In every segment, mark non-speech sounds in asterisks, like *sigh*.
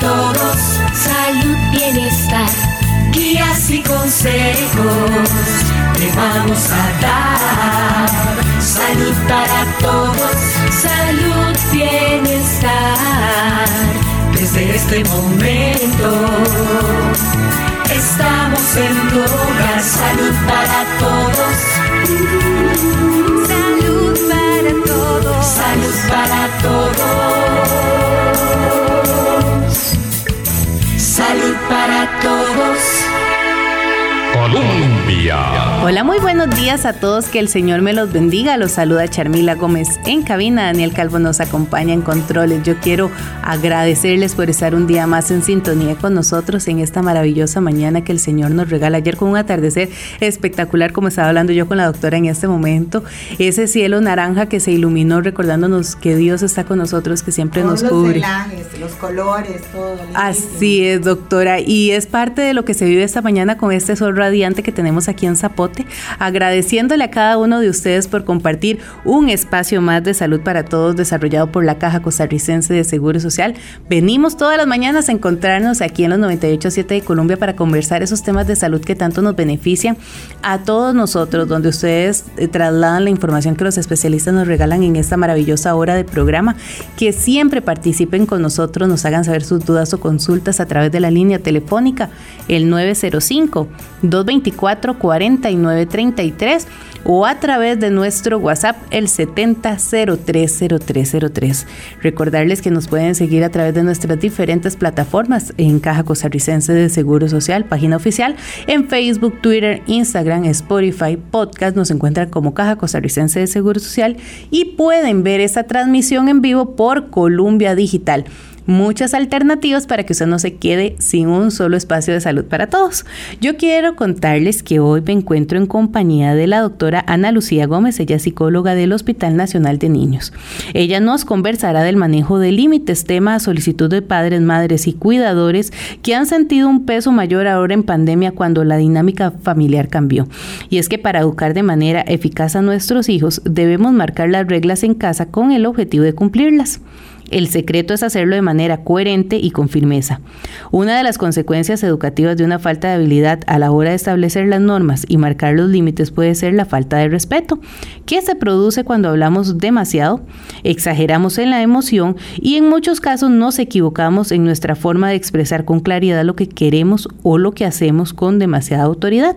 todos, salud, bienestar, guías y consejos te vamos a dar. Salud para todos, salud, bienestar, desde este momento. Estamos en tu hogar, salud para todos. Para todos. Colombia. Hola, muy buenos días a todos, que el Señor me los bendiga. Los saluda Charmila Gómez en cabina. Daniel Calvo nos acompaña en controles. Yo quiero agradecerles por estar un día más en sintonía con nosotros en esta maravillosa mañana que el Señor nos regala. Ayer con un atardecer espectacular, como estaba hablando yo con la doctora en este momento. Ese cielo naranja que se iluminó recordándonos que Dios está con nosotros, que siempre nos los cubre. Celajes, los colores, todo. Así es, doctora. Y es parte de lo que se vive esta mañana con este sol radiante que tenemos aquí en Zapote, agradeciéndole a cada uno de ustedes por compartir un espacio más de salud para todos desarrollado por la Caja Costarricense de Seguro Social. Venimos todas las mañanas a encontrarnos aquí en los 98.7 de Colombia para conversar esos temas de salud que tanto nos benefician a todos nosotros, donde ustedes eh, trasladan la información que los especialistas nos regalan en esta maravillosa hora de programa, que siempre participen con nosotros, nos hagan saber sus dudas o consultas a través de la línea telefónica, el 905 224-4933 o a través de nuestro WhatsApp el 70030303. Recordarles que nos pueden seguir a través de nuestras diferentes plataformas en Caja Costarricense de Seguro Social, página oficial, en Facebook, Twitter, Instagram, Spotify, podcast, nos encuentran como Caja Costarricense de Seguro Social y pueden ver esta transmisión en vivo por Columbia Digital muchas alternativas para que usted no se quede sin un solo espacio de salud para todos. Yo quiero contarles que hoy me encuentro en compañía de la doctora Ana Lucía Gómez, ella psicóloga del Hospital Nacional de Niños. Ella nos conversará del manejo de límites, tema a solicitud de padres, madres y cuidadores que han sentido un peso mayor ahora en pandemia cuando la dinámica familiar cambió. Y es que para educar de manera eficaz a nuestros hijos debemos marcar las reglas en casa con el objetivo de cumplirlas. El secreto es hacerlo de manera coherente y con firmeza. Una de las consecuencias educativas de una falta de habilidad a la hora de establecer las normas y marcar los límites puede ser la falta de respeto, que se produce cuando hablamos demasiado, exageramos en la emoción y en muchos casos nos equivocamos en nuestra forma de expresar con claridad lo que queremos o lo que hacemos con demasiada autoridad.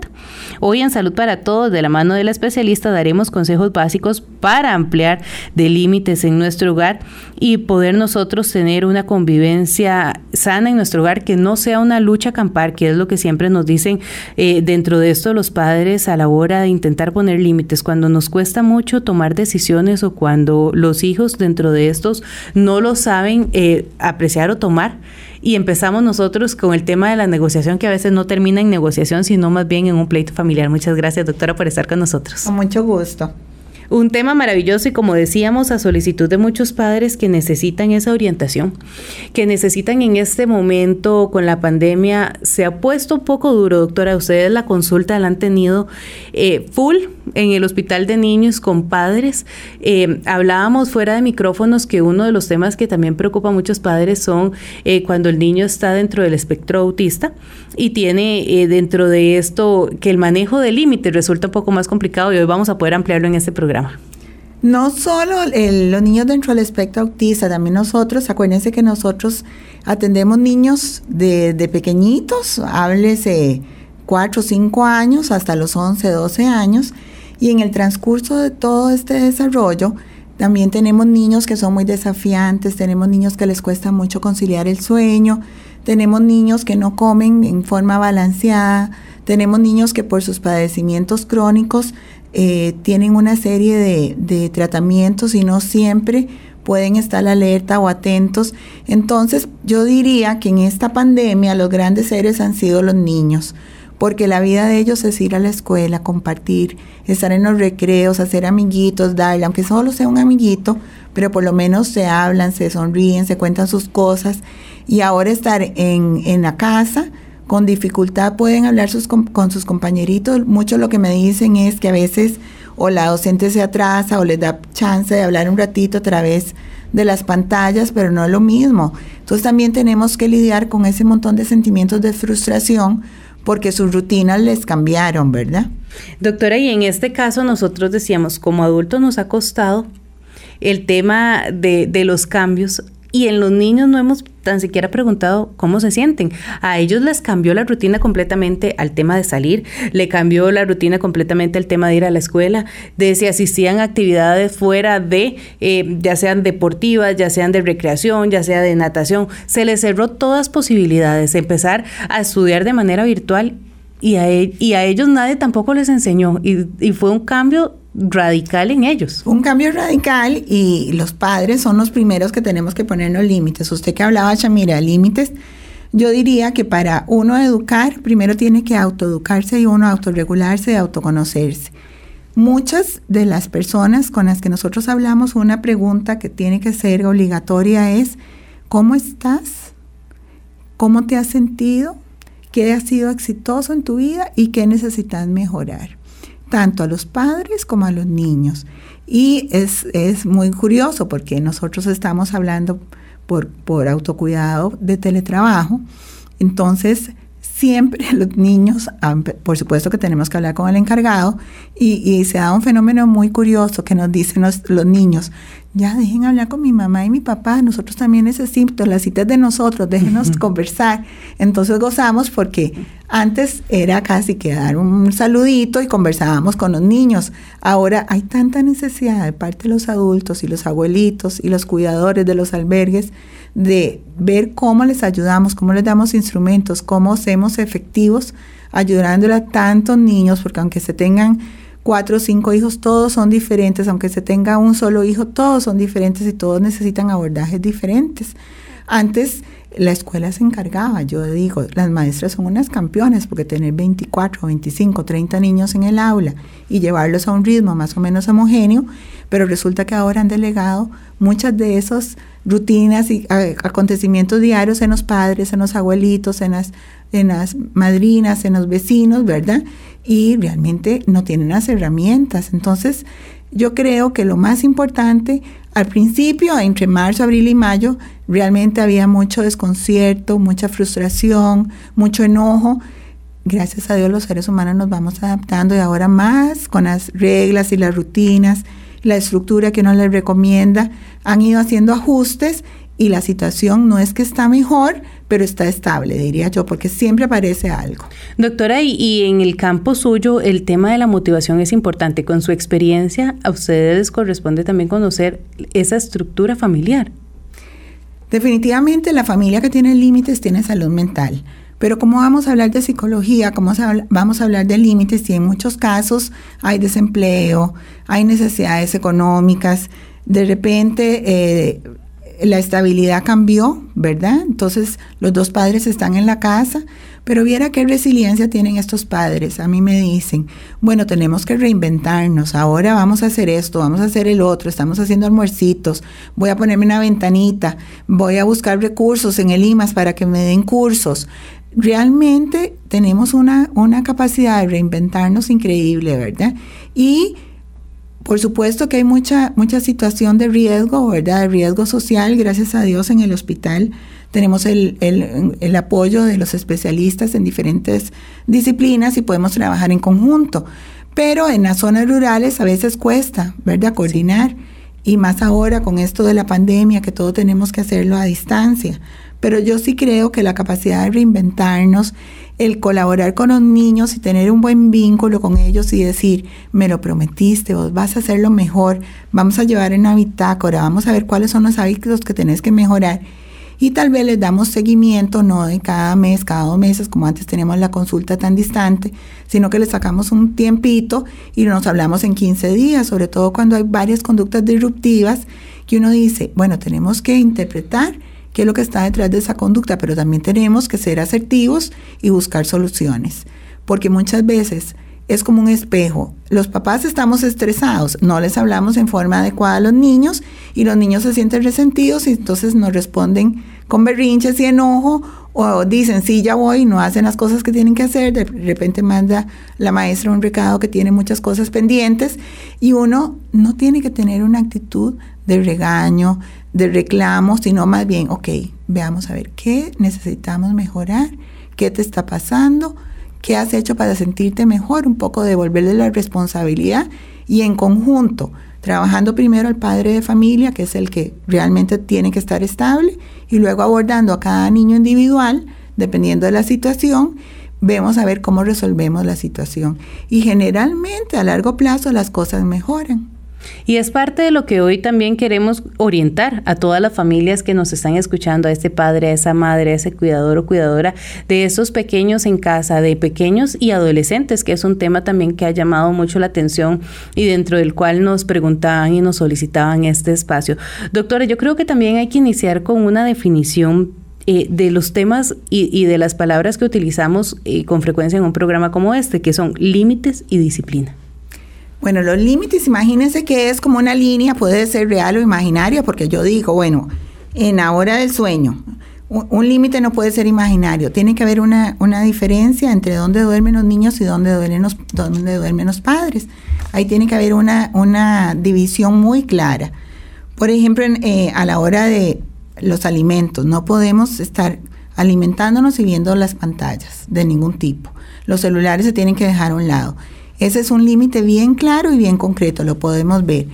Hoy en Salud para Todos, de la mano de la especialista, daremos consejos básicos para ampliar de límites en nuestro hogar y poder nosotros tener una convivencia sana en nuestro hogar, que no sea una lucha acampar, que es lo que siempre nos dicen eh, dentro de esto los padres a la hora de intentar poner límites, cuando nos cuesta mucho tomar decisiones o cuando los hijos dentro de estos no lo saben eh, apreciar o tomar. Y empezamos nosotros con el tema de la negociación, que a veces no termina en negociación, sino más bien en un pleito familiar. Muchas gracias, doctora, por estar con nosotros. Con mucho gusto. Un tema maravilloso y como decíamos a solicitud de muchos padres que necesitan esa orientación, que necesitan en este momento con la pandemia, se ha puesto un poco duro, doctora, ustedes la consulta la han tenido eh, full en el hospital de niños con padres. Eh, hablábamos fuera de micrófonos que uno de los temas que también preocupa a muchos padres son eh, cuando el niño está dentro del espectro autista y tiene dentro de esto que el manejo de límites resulta un poco más complicado y hoy vamos a poder ampliarlo en este programa. No solo los niños dentro del espectro autista, también nosotros, acuérdense que nosotros atendemos niños de, pequeñitos, háblese 4 o 5 años hasta los 11, 12 años, y en el transcurso de todo este desarrollo, también tenemos niños que son muy desafiantes, tenemos niños que les cuesta mucho conciliar el sueño, tenemos niños que no comen en forma balanceada, tenemos niños que por sus padecimientos crónicos eh, tienen una serie de, tratamientos y no siempre pueden estar alerta o atentos. Entonces, yo diría que en esta pandemia los grandes seres han sido los niños, porque la vida de ellos es ir a la escuela, compartir, estar en los recreos, hacer amiguitos, darle, aunque solo sea un amiguito, pero por lo menos se hablan, se sonríen, se cuentan sus cosas. Y ahora estar en, en la casa, con dificultad pueden hablar sus, con sus compañeritos. Mucho lo que me dicen es que a veces o la docente se atrasa o les da chance de hablar un ratito a través de las pantallas, pero no es lo mismo. Entonces también tenemos que lidiar con ese montón de sentimientos de frustración porque sus rutinas les cambiaron, ¿verdad? Doctora, y en este caso nosotros decíamos, como adultos nos ha costado el tema de los cambios y en los niños no hemos tan siquiera preguntado cómo se sienten. A ellos les cambió la rutina completamente al tema de salir, le cambió la rutina completamente al tema de ir a la escuela, de si asistían a actividades fuera de, eh, ya sean deportivas, ya sean de recreación, ya sea de natación. Se les cerró todas posibilidades, empezar a estudiar de manera virtual y a, e, y a ellos nadie tampoco les enseñó y, y fue un cambio radical en ellos. Un cambio radical y los padres son los primeros que tenemos que ponernos límites. Usted que hablaba, Chamira, límites, yo diría que para uno educar, primero tiene que autoeducarse y uno autorregularse y autoconocerse. Muchas de las personas con las que nosotros hablamos, una pregunta que tiene que ser obligatoria es, ¿cómo estás? ¿Cómo te has sentido? ¿Qué ha sido exitoso en tu vida y qué necesitas mejorar? Tanto a los padres como a los niños. Y es, es muy curioso porque nosotros estamos hablando por, por autocuidado de teletrabajo. Entonces, siempre *laughs* los niños, por supuesto que tenemos que hablar con el encargado, y, se da un fenómeno muy curioso que nos dicen los, los, niños, ya dejen hablar con mi mamá y mi papá, nosotros también necesitamos las citas de nosotros, déjenos conversar. Entonces gozamos porque antes era casi que dar un saludito y conversábamos con los niños. Ahora hay tanta necesidad de parte de los adultos y los abuelitos y los cuidadores de los albergues de ver cómo les ayudamos, cómo les damos instrumentos, cómo hacemos efectivos ayudándole a tantos niños, porque aunque se tengan cuatro o cinco hijos, todos son diferentes, aunque se tenga un solo hijo, todos son diferentes y todos necesitan abordajes diferentes. Antes la escuela se encargaba, yo digo, las maestras son unas campeones porque tener 24, 25, 30 niños en el aula y llevarlos a un ritmo más o menos homogéneo, pero resulta que ahora han delegado muchas de esas rutinas y acontecimientos diarios en los padres, en los abuelitos, en las, en las madrinas, en los vecinos, ¿verdad? y realmente no tienen las herramientas. Entonces, yo creo que lo más importante, al principio, entre marzo, abril y mayo, realmente había mucho desconcierto, mucha frustración, mucho enojo. Gracias a Dios los seres humanos nos vamos adaptando y ahora más con las reglas y las rutinas, la estructura que uno les recomienda, han ido haciendo ajustes y la situación no es que está mejor, pero está estable, diría yo, porque siempre aparece algo. Doctora, y, en el campo suyo, el tema de la motivación es importante. Con su experiencia, a ustedes corresponde también conocer esa estructura familiar. Definitivamente la familia que tiene límites tiene salud mental. Pero como vamos a hablar de psicología, como vamos a hablar de límites y en muchos casos hay desempleo, hay necesidades económicas, de repente eh, la estabilidad cambió, ¿verdad? Entonces los dos padres están en la casa, pero viera qué resiliencia tienen estos padres. A mí me dicen, bueno, tenemos que reinventarnos, ahora vamos a hacer esto, vamos a hacer el otro, estamos haciendo almuercitos, voy a ponerme una ventanita, voy a buscar recursos en el IMAS para que me den cursos. Realmente tenemos una, una capacidad de reinventarnos increíble, ¿verdad? Y por supuesto que hay mucha, mucha situación de riesgo, ¿verdad? De riesgo social. Gracias a Dios en el hospital tenemos el, el, apoyo de los especialistas en diferentes disciplinas y podemos trabajar en conjunto. Pero en las zonas rurales a veces cuesta, ¿verdad? Coordinar. Y más ahora con esto de la pandemia, que todo tenemos que hacerlo a distancia. Pero yo sí creo que la capacidad de reinventarnos el colaborar con los niños y tener un buen vínculo con ellos y decir, me lo prometiste, vos vas a hacerlo mejor, vamos a llevar en una bitácora, vamos a ver cuáles son los hábitos que tenés que mejorar. Y tal vez les damos seguimiento, no de cada mes, cada dos meses, como antes teníamos la consulta tan distante, sino que les sacamos un tiempito y nos hablamos en 15 días, sobre todo cuando hay varias conductas disruptivas que uno dice, bueno, tenemos que interpretar qué es lo que está detrás de esa conducta, pero también tenemos que ser asertivos y buscar soluciones, porque muchas veces es como un espejo. Los papás estamos estresados, no les hablamos en forma adecuada a los niños y los niños se sienten resentidos y entonces nos responden con berrinches y enojo o dicen, sí, ya voy, no hacen las cosas que tienen que hacer, de repente manda la maestra un recado que tiene muchas cosas pendientes y uno no tiene que tener una actitud de regaño, de reclamo, sino más bien, ok, veamos a ver qué necesitamos mejorar, qué te está pasando, qué has hecho para sentirte mejor, un poco devolverle la responsabilidad y en conjunto, trabajando primero al padre de familia, que es el que realmente tiene que estar estable, y luego abordando a cada niño individual, dependiendo de la situación, vemos a ver cómo resolvemos la situación. Y generalmente a largo plazo las cosas mejoran. Y es parte de lo que hoy también queremos orientar a todas las familias que nos están escuchando, a este padre, a esa madre, a ese cuidador o cuidadora de esos pequeños en casa, de pequeños y adolescentes, que es un tema también que ha llamado mucho la atención y dentro del cual nos preguntaban y nos solicitaban este espacio. Doctora, yo creo que también hay que iniciar con una definición eh, de los temas y, de las palabras que utilizamos eh, con frecuencia en un programa como este, que son límites y disciplina. Bueno, los límites, imagínense que es como una línea, puede ser real o imaginaria, porque yo digo, bueno, en la hora del sueño, un, límite no puede ser imaginario, tiene que haber una, una, diferencia entre dónde duermen los niños y dónde duermen los, dónde duermen los padres. Ahí tiene que haber una, una división muy clara. Por ejemplo, eh, a la hora de los alimentos, no podemos estar alimentándonos y viendo las pantallas de ningún tipo. Los celulares se tienen que dejar a un lado. Ese es un límite bien claro y bien concreto, lo podemos ver.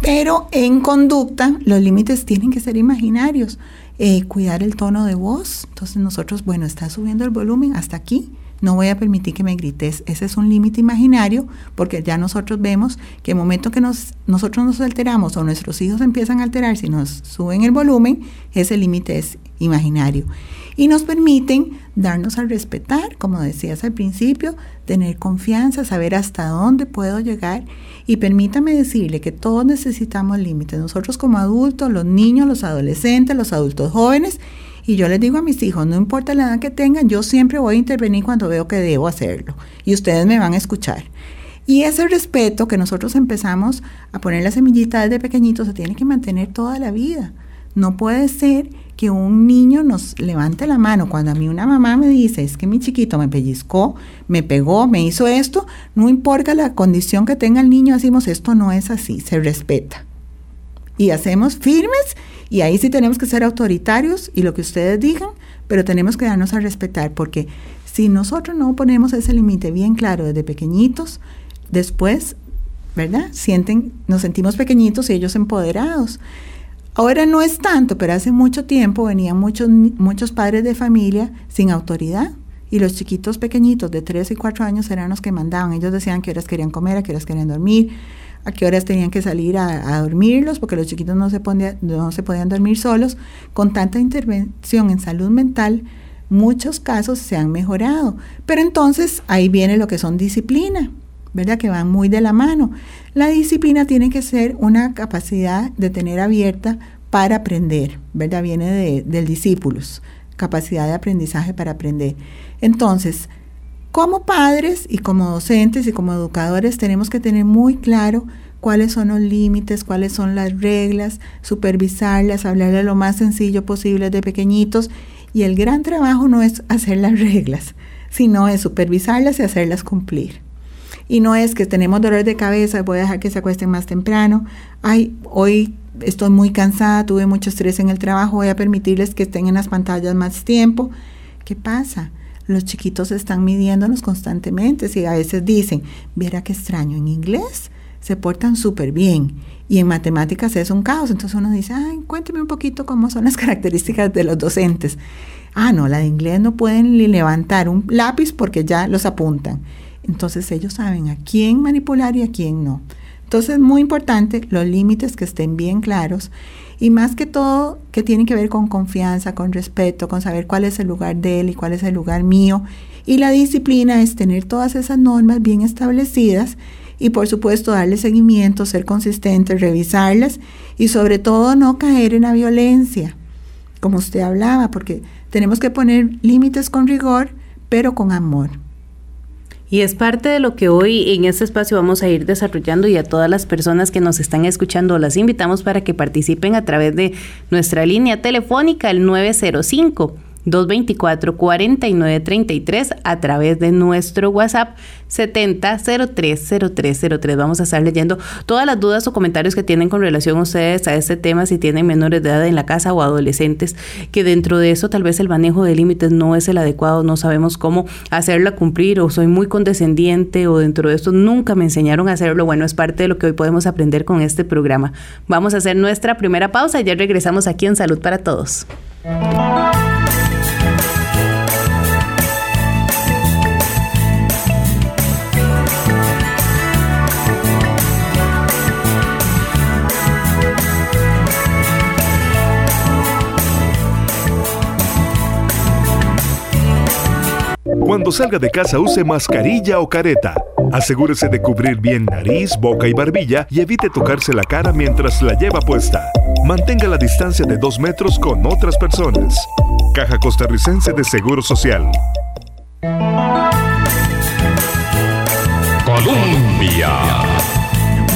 Pero en conducta los límites tienen que ser imaginarios. Eh, cuidar el tono de voz. Entonces nosotros, bueno, está subiendo el volumen hasta aquí. No voy a permitir que me grites. Ese es un límite imaginario porque ya nosotros vemos que el momento que nos, nosotros nos alteramos o nuestros hijos empiezan a alterarse y nos suben el volumen, ese límite es imaginario y nos permiten darnos a respetar, como decías al principio, tener confianza, saber hasta dónde puedo llegar y permítame decirle que todos necesitamos límites, nosotros como adultos, los niños, los adolescentes, los adultos jóvenes, y yo les digo a mis hijos, no importa la edad que tengan, yo siempre voy a intervenir cuando veo que debo hacerlo y ustedes me van a escuchar. Y ese respeto que nosotros empezamos a poner la semillita desde pequeñitos se tiene que mantener toda la vida. No puede ser que un niño nos levante la mano cuando a mí una mamá me dice, es que mi chiquito me pellizcó, me pegó, me hizo esto, no importa la condición que tenga el niño, decimos, esto no es así, se respeta. Y hacemos firmes y ahí sí tenemos que ser autoritarios y lo que ustedes digan, pero tenemos que darnos a respetar porque si nosotros no ponemos ese límite bien claro desde pequeñitos, después, ¿verdad? Sienten, nos sentimos pequeñitos y ellos empoderados. Ahora no es tanto, pero hace mucho tiempo venían muchos, muchos padres de familia sin autoridad y los chiquitos pequeñitos de 3 y 4 años eran los que mandaban. Ellos decían qué horas querían comer, a qué horas querían dormir, a qué horas tenían que salir a, dormirlos, porque los chiquitos no se, no se podían dormir solos. Con tanta intervención en salud mental, muchos casos se han mejorado. Pero entonces ahí viene lo que son disciplina. ¿Verdad? Que van muy de la mano. La disciplina tiene que ser una capacidad de tener abierta para aprender, ¿verdad? Viene de, del discípulos, capacidad de aprendizaje para aprender. Entonces, como padres y como docentes y como educadores tenemos que tener muy claro cuáles son los límites, cuáles son las reglas, supervisarlas, hablarle lo más sencillo posible de pequeñitos. Y el gran trabajo no es hacer las reglas, sino es supervisarlas y hacerlas cumplir. Y no es que tenemos dolor de cabeza, voy a dejar que se acuesten más temprano. Ay, hoy estoy muy cansada, tuve mucho estrés en el trabajo, voy a permitirles que estén en las pantallas más tiempo. ¿Qué pasa? Los chiquitos están midiéndonos constantemente y a veces dicen, viera qué extraño, en inglés se portan súper bien y en matemáticas es un caos. Entonces uno dice, ay, cuénteme un poquito cómo son las *laughs* características de los docentes. Ah, no, la de inglés no pueden levantar un lápiz porque ya los apuntan. Entonces ellos saben a quién manipular y a quién no. Entonces es muy importante los límites que estén bien claros y más que todo que tienen que ver con confianza, con respeto, con saber cuál es el lugar de él y cuál es el lugar mío. Y la disciplina es tener todas esas normas bien establecidas y por supuesto darle seguimiento, ser consistentes, revisarlas y sobre todo no caer en la violencia, como usted hablaba, porque tenemos que poner límites con rigor, pero con amor. Y es parte de lo que hoy en este espacio vamos a ir desarrollando y a todas las personas que nos están escuchando las invitamos para que participen a través de nuestra línea telefónica el 905 224-4933 a través de nuestro WhatsApp 70030303. Vamos a estar leyendo todas las dudas o comentarios que tienen con relación a ustedes a este tema, si tienen menores de edad en la casa o adolescentes, que dentro de eso tal vez el manejo de límites no es el adecuado, no sabemos cómo hacerla cumplir o soy muy condescendiente o dentro de esto nunca me enseñaron a hacerlo. Bueno, es parte de lo que hoy podemos aprender con este programa. Vamos a hacer nuestra primera pausa y ya regresamos aquí en Salud para Todos. Cuando salga de casa use mascarilla o careta. Asegúrese de cubrir bien nariz, boca y barbilla y evite tocarse la cara mientras la lleva puesta. Mantenga la distancia de dos metros con otras personas. Caja Costarricense de Seguro Social. Colombia.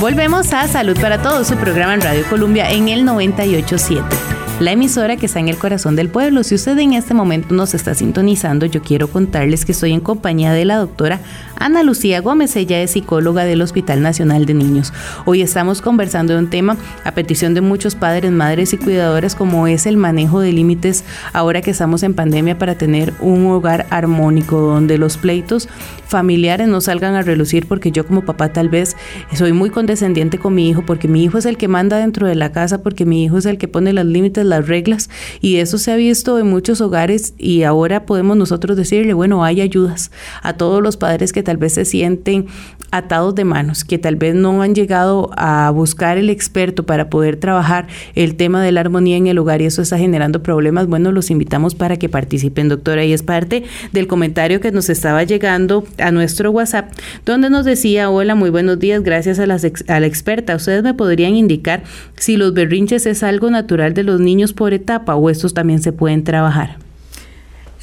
Volvemos a Salud para Todos, su programa en Radio Colombia en el 987 la emisora que está en el corazón del pueblo. Si usted en este momento nos está sintonizando, yo quiero contarles que estoy en compañía de la doctora Ana Lucía Gómez, ella es psicóloga del Hospital Nacional de Niños. Hoy estamos conversando de un tema a petición de muchos padres, madres y cuidadoras como es el manejo de límites ahora que estamos en pandemia para tener un hogar armónico donde los pleitos familiares no salgan a relucir porque yo como papá tal vez soy muy condescendiente con mi hijo porque mi hijo es el que manda dentro de la casa porque mi hijo es el que pone los límites, las reglas y eso se ha visto en muchos hogares y ahora podemos nosotros decirle, bueno, hay ayudas a todos los padres que tal vez se sienten atados de manos, que tal vez no han llegado a buscar el experto para poder trabajar el tema de la armonía en el hogar y eso está generando problemas, bueno, los invitamos para que participen, doctora, y es parte del comentario que nos estaba llegando a nuestro WhatsApp, donde nos decía, hola, muy buenos días, gracias a, a la experta, ustedes me podrían indicar si los berrinches es algo natural de los niños por etapa o estos también se pueden trabajar.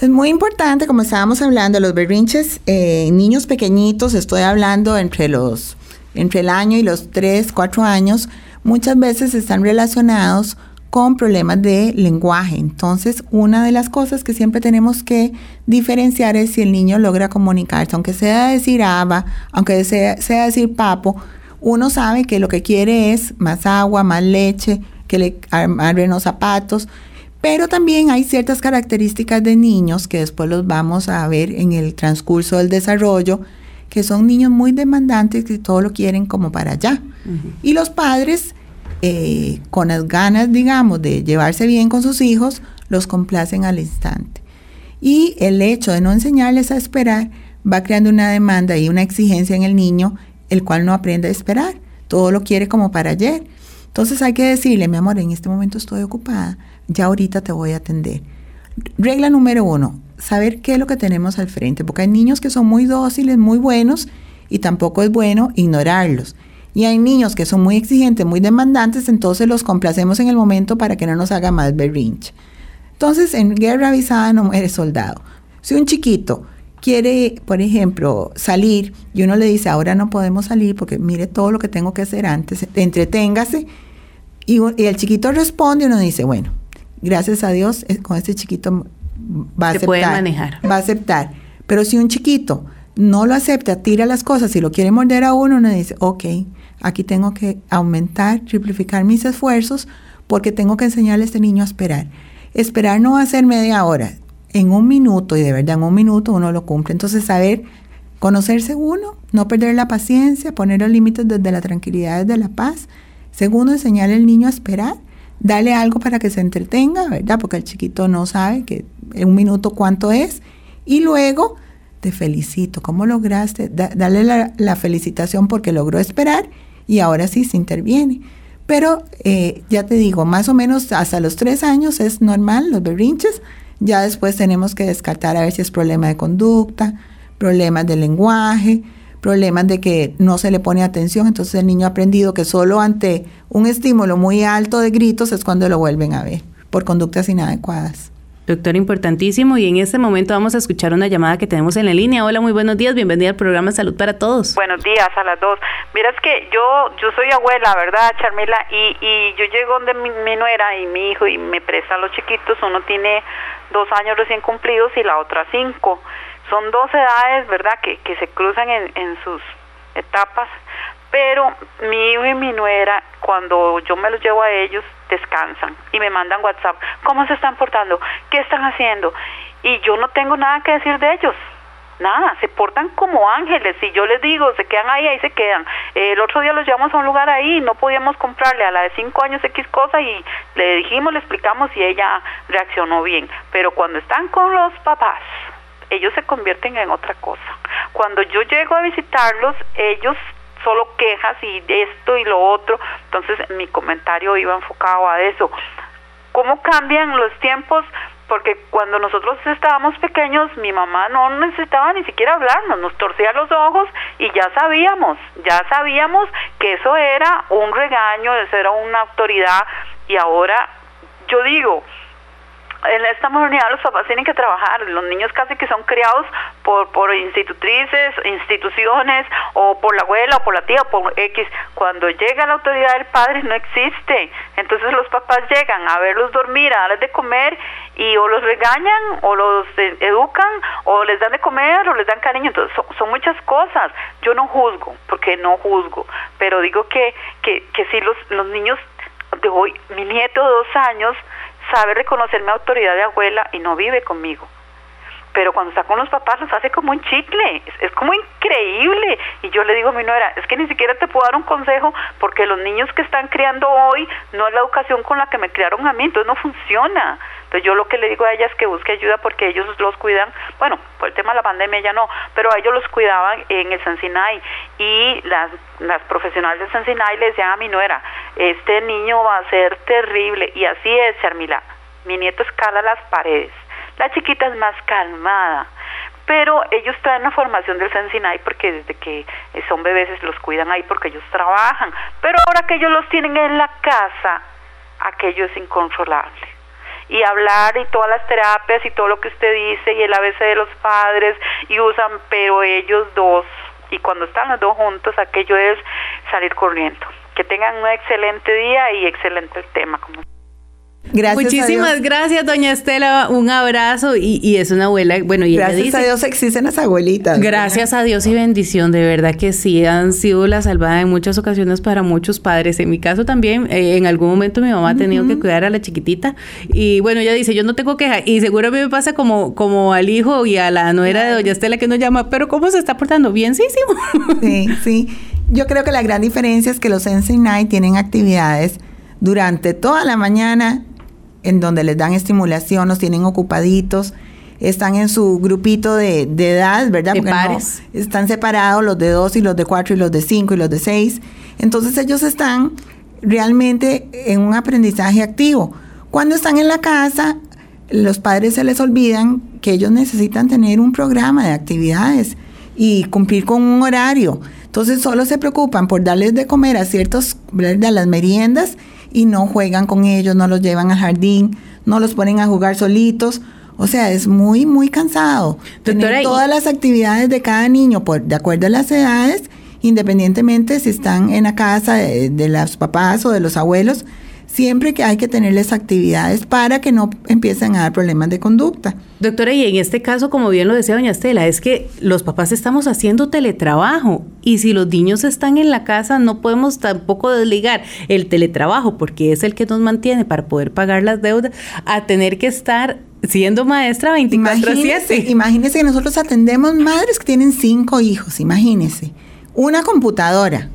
Es muy importante, como estábamos hablando, los berrinches, eh, niños pequeñitos, estoy hablando entre los, entre el año y los 3, 4 años, muchas veces están relacionados con problemas de lenguaje. Entonces, una de las cosas que siempre tenemos que diferenciar es si el niño logra comunicarse, aunque sea decir aba, aunque sea, sea decir papo, uno sabe que lo que quiere es más agua, más leche, que le abren los zapatos, pero también hay ciertas características de niños que después los vamos a ver en el transcurso del desarrollo, que son niños muy demandantes que todo lo quieren como para allá. Y los padres, eh, con las ganas, digamos, de llevarse bien con sus hijos, los complacen al instante. Y el hecho de no enseñarles a esperar va creando una demanda y una exigencia en el niño, el cual no aprende a esperar. Todo lo quiere como para ayer. Entonces hay que decirle, mi amor, en este momento estoy ocupada ya ahorita te voy a atender. Regla número uno, saber qué es lo que tenemos al frente, porque hay niños que son muy dóciles, muy buenos, y tampoco es bueno ignorarlos. Y hay niños que son muy exigentes, muy demandantes, entonces los complacemos en el momento para que no nos haga más berrinche. Entonces, en guerra avisada no muere soldado. Si un chiquito quiere, por ejemplo, salir y uno le dice, ahora no podemos salir porque mire todo lo que tengo que hacer antes, entreténgase, y, y el chiquito responde y uno dice, bueno, gracias a Dios, con este chiquito va a aceptar. puede manejar. Va a aceptar. Pero si un chiquito no lo acepta, tira las cosas y lo quiere morder a uno, uno dice, ok, aquí tengo que aumentar, triplificar mis esfuerzos porque tengo que enseñarle a este niño a esperar. Esperar no va a ser media hora, en un minuto, y de verdad en un minuto uno lo cumple. Entonces, saber conocerse uno, no perder la paciencia, poner los límites desde la tranquilidad, desde la paz. Segundo, enseñarle al niño a esperar dale algo para que se entretenga, ¿verdad? Porque el chiquito no sabe que en un minuto cuánto es. Y luego, te felicito, ¿cómo lograste? dale la, felicitación porque logró esperar y ahora sí se interviene. Pero eh, ya te digo, más o menos hasta los tres años es normal los berrinches. Ya después tenemos que descartar a ver si es problema de conducta, problemas de lenguaje, problemas de que no se le pone atención, entonces el niño ha aprendido que solo ante un estímulo muy alto de gritos es cuando lo vuelven a ver, por conductas inadecuadas. Doctor, importantísimo. Y en este momento vamos a escuchar una llamada que tenemos en la línea. Hola, muy buenos días. Bienvenida al programa Salud para Todos. Buenos días a las dos. Mira, es que yo yo soy abuela, ¿verdad, Charmila? Y, y yo llego donde mi, mi nuera y mi hijo y me prestan los chiquitos. Uno tiene dos años recién cumplidos y la otra cinco. Son dos edades, ¿verdad?, que, que se cruzan en, en sus etapas. Pero mi hijo y mi nuera, cuando yo me los llevo a ellos, descansan y me mandan WhatsApp. ¿Cómo se están portando? ¿Qué están haciendo? Y yo no tengo nada que decir de ellos. Nada, se portan como ángeles. Si yo les digo, se quedan ahí, ahí se quedan. El otro día los llevamos a un lugar ahí, no podíamos comprarle a la de cinco años X cosa y le dijimos, le explicamos y ella reaccionó bien. Pero cuando están con los papás, ellos se convierten en otra cosa. Cuando yo llego a visitarlos, ellos solo quejas y esto y lo otro. Entonces mi comentario iba enfocado a eso. ¿Cómo cambian los tiempos? Porque cuando nosotros estábamos pequeños, mi mamá no necesitaba ni siquiera hablarnos, nos torcía los ojos y ya sabíamos, ya sabíamos que eso era un regaño, eso era una autoridad y ahora yo digo, en esta modernidad los papás tienen que trabajar, los niños casi que son criados por, por institutrices, instituciones, o por la abuela, o por la tía, o por X. Cuando llega la autoridad del padre no existe. Entonces los papás llegan a verlos dormir, a darles de comer, y o los regañan, o los eh, educan, o les dan de comer, o les dan cariño. Entonces son, muchas cosas. Yo no juzgo, porque no juzgo, pero digo que, que, que si los, los niños de hoy, mi nieto de dos años, sabe reconocer mi autoridad de abuela y no vive conmigo. Pero cuando está con los papás los hace como un chicle, es, como increíble. Y yo le digo a mi nuera, es que ni siquiera te puedo dar un consejo porque los niños que están criando hoy no es la educación con la que me criaron a mí, entonces no funciona. Entonces yo lo que le digo a ella es que busque ayuda porque ellos los cuidan, bueno, por el tema de la pandemia ya no, pero a ellos los cuidaban en el San Sinai y las, las profesionales de San Sinai le decían a mi nuera, este niño va a ser terrible y así es, Charmila, mi nieto escala las paredes, la chiquita es más calmada, pero ellos traen la formación del San Sinai porque desde que son bebés los cuidan ahí porque ellos trabajan, pero ahora que ellos los tienen en la casa, aquello es incontrolable y hablar y todas las terapias y todo lo que usted dice y el ABC de los padres y usan, pero ellos dos, y cuando están los dos juntos, aquello es salir corriendo. Que tengan un excelente día y excelente el tema. Como Gracias Muchísimas gracias, doña Estela. Un abrazo. Y, y, es una abuela. Bueno, y gracias ella dice, a Dios existen las abuelitas. Gracias a Dios y bendición. De verdad que sí, han sido la salvada en muchas ocasiones para muchos padres. En mi caso también, eh, en algún momento mi mamá ha tenido que cuidar a la chiquitita. Y bueno, ella dice: Yo no tengo queja. Y seguro a mí me pasa como, como al hijo y a la nuera de doña Estela que nos llama. Pero ¿cómo se está portando? Bienísimo. Sí, *laughs* sí. Yo creo que la gran diferencia es que los Sensei Night tienen actividades durante toda la mañana en donde les dan estimulación, los tienen ocupaditos, están en su grupito de, de edad, ¿verdad? De pares. No, están separados los de dos y los de cuatro y los de cinco y los de seis. Entonces ellos están realmente en un aprendizaje activo. Cuando están en la casa, los padres se les olvidan que ellos necesitan tener un programa de actividades y cumplir con un horario. Entonces solo se preocupan por darles de comer a ciertos, de las meriendas y no juegan con ellos, no los llevan al jardín, no los ponen a jugar solitos. O sea, es muy, muy cansado. Doctora, Tener todas las actividades de cada niño, por, de acuerdo a las edades, independientemente si están en la casa de, de los papás o de los abuelos, siempre que hay que tenerles actividades para que no empiecen a dar problemas de conducta. Doctora, y en este caso, como bien lo decía doña Estela, es que los papás estamos haciendo teletrabajo y si los niños están en la casa no podemos tampoco desligar el teletrabajo porque es el que nos mantiene para poder pagar las deudas a tener que estar siendo maestra 24/7. Imagínese, imagínese que nosotros atendemos madres que tienen cinco hijos, imagínese. Una computadora,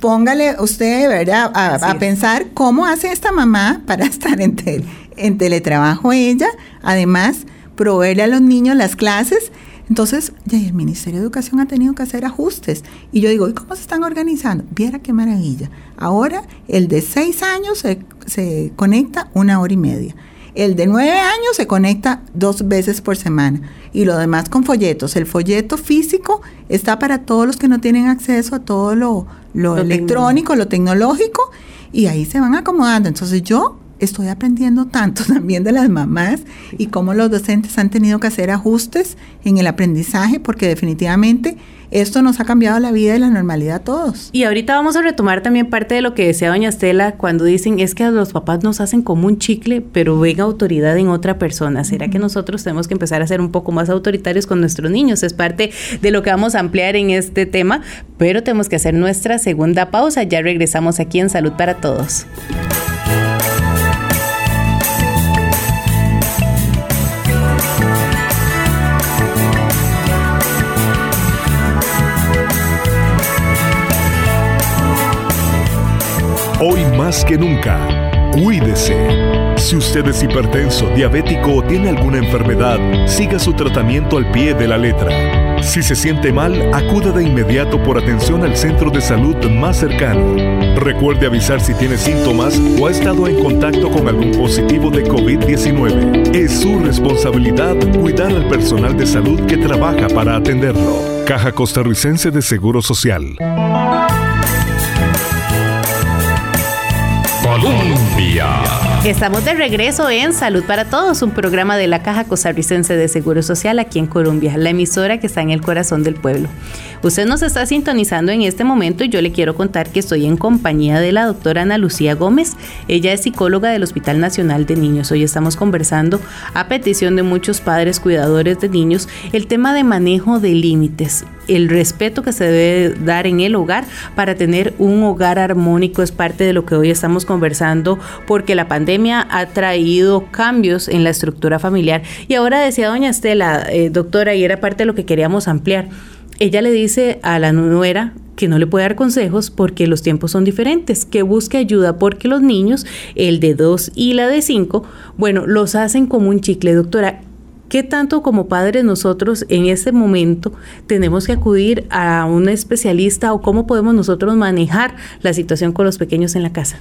póngale usted, ¿verdad?, a, a pensar cómo hace esta mamá para *laughs* estar en, tel, en teletrabajo ella, además proveerle a los niños las clases. Entonces, ya el Ministerio de Educación ha tenido que hacer ajustes. Y yo digo, ¿y cómo se están organizando? Viera qué maravilla. Ahora, el de seis años se, se conecta una hora y media. El de nueve años se conecta dos veces por semana y lo demás con folletos. El folleto físico está para todos los que no tienen acceso a todo lo, lo, lo electrónico, lo tecnológico y ahí se van acomodando. Entonces yo estoy aprendiendo tanto *laughs* también de las mamás y cómo los docentes han tenido que hacer ajustes en el aprendizaje, porque definitivamente esto nos ha cambiado la vida y la normalidad a todos. Y ahorita vamos a retomar también parte de lo que decía doña Estela cuando dicen es que a los papás nos hacen como un chicle, pero ven autoridad en otra persona. ¿Será que nosotros tenemos que empezar a ser un poco más autoritarios con nuestros niños? Es parte de lo que vamos a ampliar en este tema, pero tenemos que hacer nuestra segunda pausa. Ya regresamos aquí en Salud para Todos. Más que nunca, cuídese. Si usted es hipertenso, diabético o tiene alguna enfermedad, siga su tratamiento al pie de la letra. Si se siente mal, acuda de inmediato por atención al centro de salud más cercano. Recuerde avisar si tiene síntomas o ha estado en contacto con algún positivo de COVID-19. Es su responsabilidad cuidar al personal de salud que trabaja para atenderlo. Caja Costarricense de Seguro Social. Colombia. Estamos de regreso en Salud para Todos, un programa de la Caja Costarricense de Seguro Social aquí en Colombia, la emisora que está en el corazón del pueblo. Usted nos está sintonizando en este momento y yo le quiero contar que estoy en compañía de la doctora Ana Lucía Gómez. Ella es psicóloga del Hospital Nacional de Niños. Hoy estamos conversando a petición de muchos padres cuidadores de niños el tema de manejo de límites el respeto que se debe dar en el hogar para tener un hogar armónico es parte de lo que hoy estamos conversando porque la pandemia ha traído cambios en la estructura familiar y ahora decía doña Estela, eh, doctora, y era parte de lo que queríamos ampliar. Ella le dice a la nuera que no le puede dar consejos porque los tiempos son diferentes, que busque ayuda porque los niños, el de 2 y la de 5, bueno, los hacen como un chicle. Doctora, ¿Qué tanto como padres nosotros en este momento tenemos que acudir a un especialista o cómo podemos nosotros manejar la situación con los pequeños en la casa?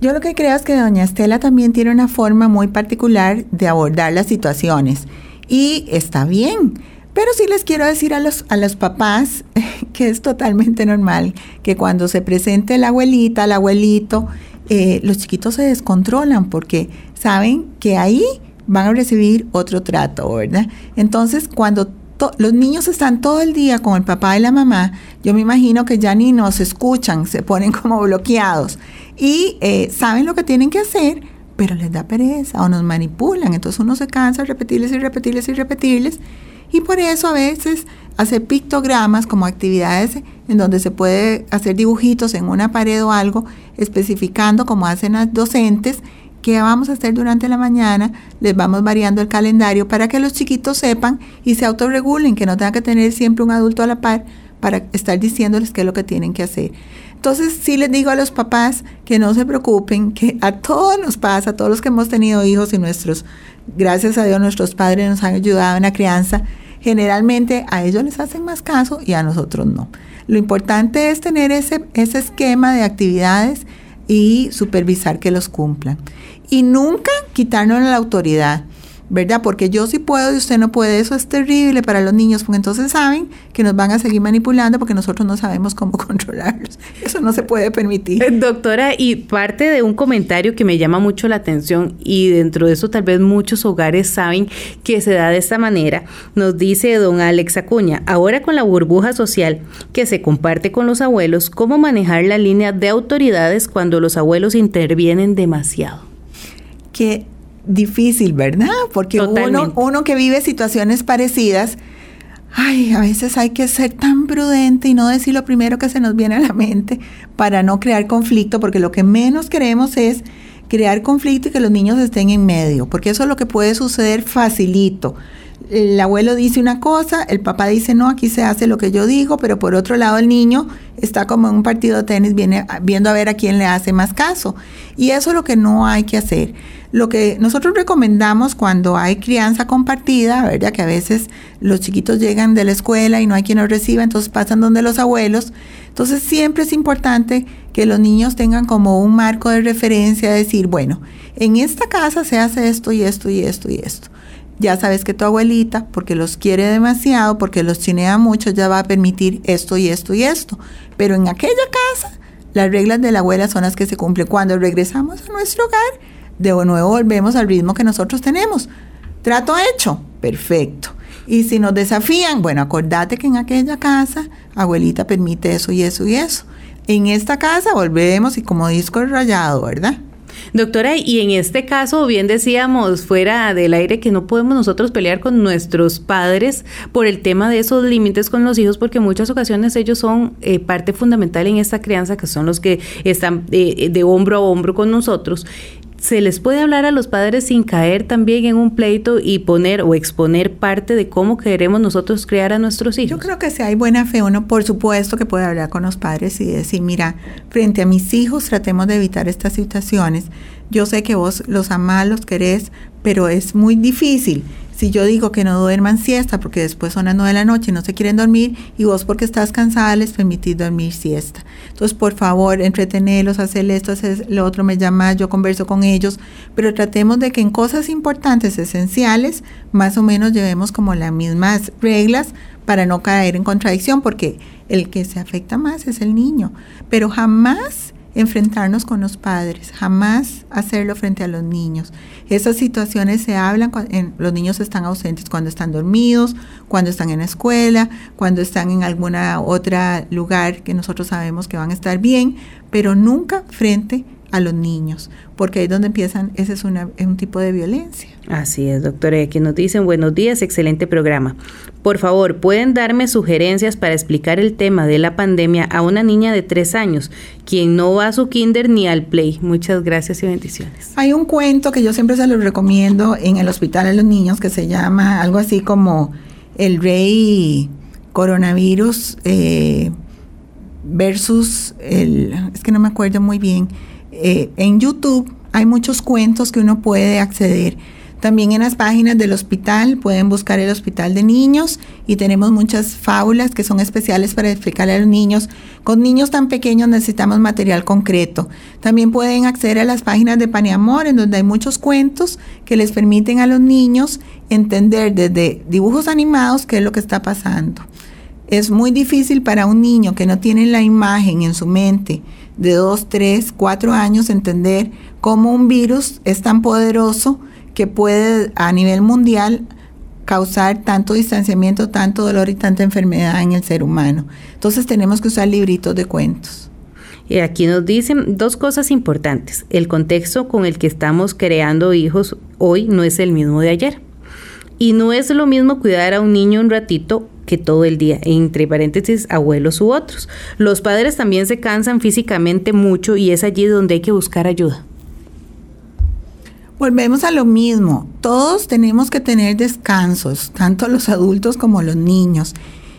Yo lo que creo es que doña Estela también tiene una forma muy particular de abordar las situaciones y está bien. Pero sí les quiero decir a los, a los papás *laughs* que es totalmente normal que cuando se presente la abuelita, el abuelito, eh, los chiquitos se descontrolan porque saben que ahí van a recibir otro trato, ¿verdad? Entonces, cuando los niños están todo el día con el papá y la mamá, yo me imagino que ya ni nos escuchan, se ponen como bloqueados y eh, saben lo que tienen que hacer, pero les da pereza o nos manipulan. Entonces uno se cansa de repetirles y repetirles y repetirles. Y por eso a veces hacer pictogramas como actividades en donde se puede hacer dibujitos en una pared o algo, especificando como hacen las docentes qué vamos a hacer durante la mañana, les vamos variando el calendario para que los chiquitos sepan y se autorregulen, que no tengan que tener siempre un adulto a la par para estar diciéndoles qué es lo que tienen que hacer. Entonces sí les digo a los papás que no se preocupen, que a todos nos pasa, a todos los que hemos tenido hijos y nuestros, gracias a Dios, nuestros padres nos han ayudado en la crianza, generalmente a ellos les hacen más caso y a nosotros no. Lo importante es tener ese, ese esquema de actividades y supervisar que los cumplan. Y nunca quitarnos la autoridad. ¿Verdad? Porque yo sí puedo y usted no puede, eso es terrible para los niños, porque entonces saben que nos van a seguir manipulando porque nosotros no sabemos cómo *laughs* controlarlos. Eso no se puede permitir. Eh, doctora, y parte de un comentario que me llama mucho la atención y dentro de eso tal vez muchos hogares saben que se da de esta manera, nos dice don Alex Acuña, ahora con la burbuja social que se comparte con los abuelos, ¿cómo manejar la línea de autoridades cuando los abuelos intervienen demasiado? Que difícil, ¿verdad? Porque uno, uno que vive situaciones parecidas, ay, a veces hay que ser tan prudente y no decir lo primero que se nos viene a la mente para no crear conflicto, porque lo que menos queremos es crear conflicto y que los niños estén en medio, porque eso es lo que puede suceder facilito. El abuelo dice una cosa, el papá dice no, aquí se hace lo que yo digo, pero por otro lado el niño está como en un partido de tenis viene, viendo a ver a quién le hace más caso. Y eso es lo que no hay que hacer. Lo que nosotros recomendamos cuando hay crianza compartida, ¿verdad? Que a veces los chiquitos llegan de la escuela y no hay quien los reciba, entonces pasan donde los abuelos. Entonces siempre es importante que los niños tengan como un marco de referencia, decir, bueno, en esta casa se hace esto y esto y esto y esto. Ya sabes que tu abuelita, porque los quiere demasiado, porque los chinea mucho, ya va a permitir esto y esto y esto. Pero en aquella casa, las reglas de la abuela son las que se cumplen. Cuando regresamos a nuestro hogar, de nuevo volvemos al ritmo que nosotros tenemos. Trato hecho, perfecto. Y si nos desafían, bueno, acordate que en aquella casa, abuelita permite eso y eso y eso. En esta casa volvemos y como disco rayado, ¿verdad? Doctora, y en este caso, bien decíamos fuera del aire que no podemos nosotros pelear con nuestros padres por el tema de esos límites con los hijos, porque en muchas ocasiones ellos son eh, parte fundamental en esta crianza, que son los que están eh, de hombro a hombro con nosotros se les puede hablar a los padres sin caer también en un pleito y poner o exponer parte de cómo queremos nosotros criar a nuestros hijos? Yo creo que si hay buena fe, uno por supuesto que puede hablar con los padres y decir, mira, frente a mis hijos tratemos de evitar estas situaciones. Yo sé que vos los amás, los querés, pero es muy difícil si yo digo que no duerman siesta porque después son las nueve de la noche y no se quieren dormir y vos porque estás cansada les permitís dormir siesta. Entonces, por favor, entretenerlos, hacer esto, hacer lo otro, me llama, yo converso con ellos, pero tratemos de que en cosas importantes, esenciales, más o menos llevemos como las mismas reglas para no caer en contradicción porque el que se afecta más es el niño, pero jamás enfrentarnos con los padres, jamás hacerlo frente a los niños. Esas situaciones se hablan cuando los niños están ausentes cuando están dormidos, cuando están en la escuela, cuando están en alguna otra lugar que nosotros sabemos que van a estar bien, pero nunca frente a los niños, porque ahí es donde empiezan, ese es, un tipo de violencia. Así es, doctora. Aquí nos dicen, buenos días, excelente programa. Por favor, ¿pueden darme sugerencias para explicar el tema de la pandemia a una niña de tres años, quien no va a su kinder ni al play? Muchas gracias y bendiciones. Hay un cuento que yo siempre se los recomiendo en el hospital de los niños que se llama algo así como El Rey Coronavirus eh, versus el... es que no me acuerdo muy bien. Eh, en YouTube hay muchos cuentos que uno puede acceder también en las páginas del hospital pueden buscar el hospital de niños y tenemos muchas fábulas que son especiales para explicarle a los niños. Con niños tan pequeños necesitamos material concreto. También pueden acceder a las páginas de Pan y Amor en donde hay muchos cuentos que les permiten a los niños entender desde dibujos animados qué es lo que está pasando. Es muy difícil para un niño que no tiene la imagen en su mente de 2, 3, 4 años entender cómo un virus es tan poderoso que puede a nivel mundial causar tanto distanciamiento, tanto dolor y tanta enfermedad en el ser humano. Entonces tenemos que usar libritos de cuentos. Y aquí nos dicen dos cosas importantes. El contexto con el que estamos creando hijos hoy no es el mismo de ayer. Y no es lo mismo cuidar a un niño un ratito que todo el día, entre paréntesis, abuelos u otros. Los padres también se cansan físicamente mucho y es allí donde hay que buscar ayuda. Volvemos a lo mismo. Todos tenemos que tener descansos, tanto los adultos como los niños.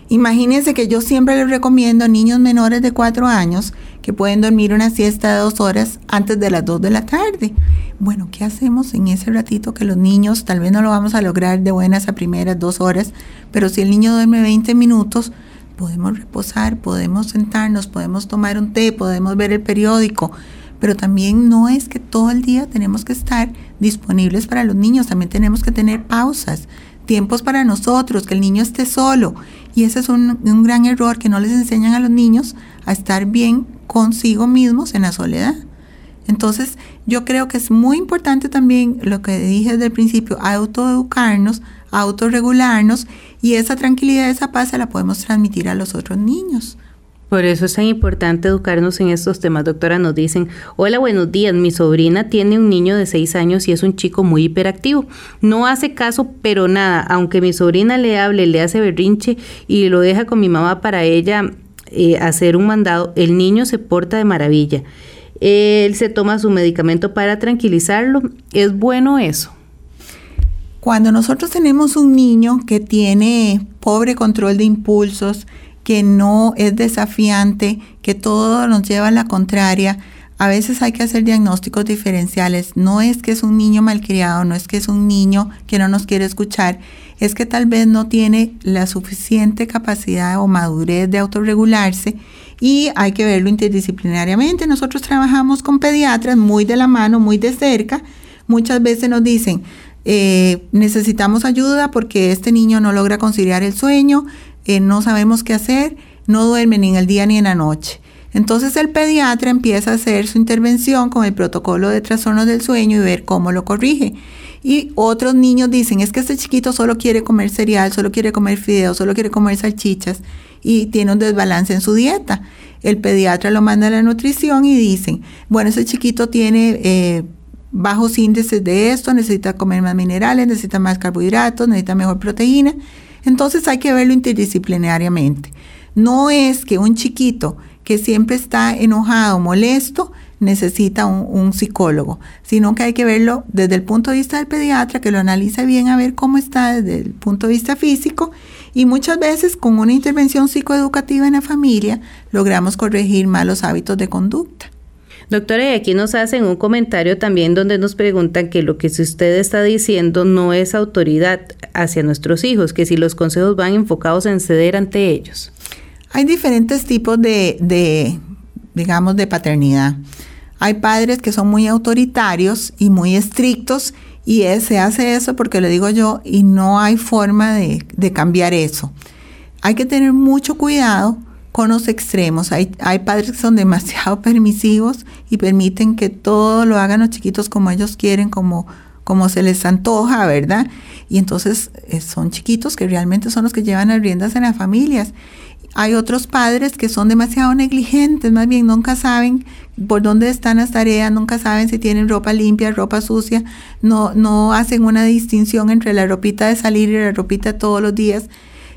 Imagínense que yo siempre les recomiendo a niños menores de cuatro años que pueden dormir una siesta de dos horas antes de las dos de la tarde. Bueno, ¿qué hacemos en ese ratito que los niños, tal vez no lo vamos a lograr de buenas a primeras dos horas, pero si el niño duerme 20 minutos, podemos reposar, podemos sentarnos, podemos tomar un té, podemos ver el periódico pero también no es que todo el día tenemos que estar disponibles para los niños, también tenemos que tener pausas, tiempos para nosotros, que el niño esté solo. Y ese es un, gran error que no les enseñan a los niños a estar bien consigo mismos en la soledad. Entonces, yo creo que es muy importante también lo que dije desde el principio, autoeducarnos, autorregularnos y esa tranquilidad, esa paz la podemos transmitir a los otros niños. Por eso es tan importante educarnos en estos temas. Doctora, nos dicen, hola, buenos días, mi sobrina tiene un niño de seis años y es un chico muy hiperactivo. No hace caso, pero nada, aunque mi sobrina le hable, le hace berrinche y lo deja con mi mamá para ella eh, hacer un mandado, el niño se porta de maravilla. Él se toma su medicamento para tranquilizarlo. ¿Es bueno eso? Cuando nosotros tenemos un niño que tiene pobre control de impulsos, que no es desafiante, que todo nos lleva a la contraria. A veces hay que hacer diagnósticos diferenciales. No es que es un niño malcriado, no es que es un niño que no nos quiere escuchar, es que tal vez no tiene la suficiente capacidad o madurez de autorregularse y hay que verlo interdisciplinariamente. Nosotros trabajamos con pediatras muy de la mano, muy de cerca. Muchas veces nos dicen, eh, necesitamos ayuda porque este niño no logra conciliar el sueño, eh, no sabemos qué hacer, no duerme ni en el día ni en la noche. Entonces el pediatra empieza a hacer su intervención con el protocolo de trastornos del sueño y ver cómo lo corrige. Y otros niños dicen, es que este chiquito solo quiere comer cereal, solo quiere comer fideos, solo quiere comer salchichas y tiene un desbalance en su dieta. El pediatra lo manda a la nutrición y dicen, bueno, ese chiquito tiene eh, bajos índices de esto, necesita comer más minerales, necesita más carbohidratos, necesita mejor proteína. Entonces hay que verlo interdisciplinariamente. No es que un chiquito que siempre está enojado, molesto, necesita un, psicólogo, sino que hay que verlo desde el punto de vista del pediatra, que lo analiza bien a ver cómo está desde el punto de vista físico y muchas veces con una intervención psicoeducativa en la familia logramos corregir malos hábitos de conducta. Doctora, y aquí nos hacen un comentario también donde nos preguntan que lo que usted está diciendo no es autoridad hacia nuestros hijos, que si los consejos van enfocados en ceder ante ellos. Hay diferentes tipos de, digamos, de paternidad. Hay padres que son muy autoritarios y muy estrictos y se hace eso porque le digo yo y no hay forma de, cambiar eso. Hay que tener mucho cuidado con los extremos. Hay, hay, padres que son demasiado *laughs* permisivos y permiten que todo lo hagan los chiquitos como ellos quieren, como, como se les antoja, ¿verdad? Y entonces eh, son chiquitos que realmente son los que llevan las riendas en las familias. Hay otros padres que son demasiado negligentes, más bien nunca saben por dónde están las tareas, nunca saben si tienen ropa limpia, ropa sucia, no, no hacen una distinción entre la ropita de salir y la ropita todos los días.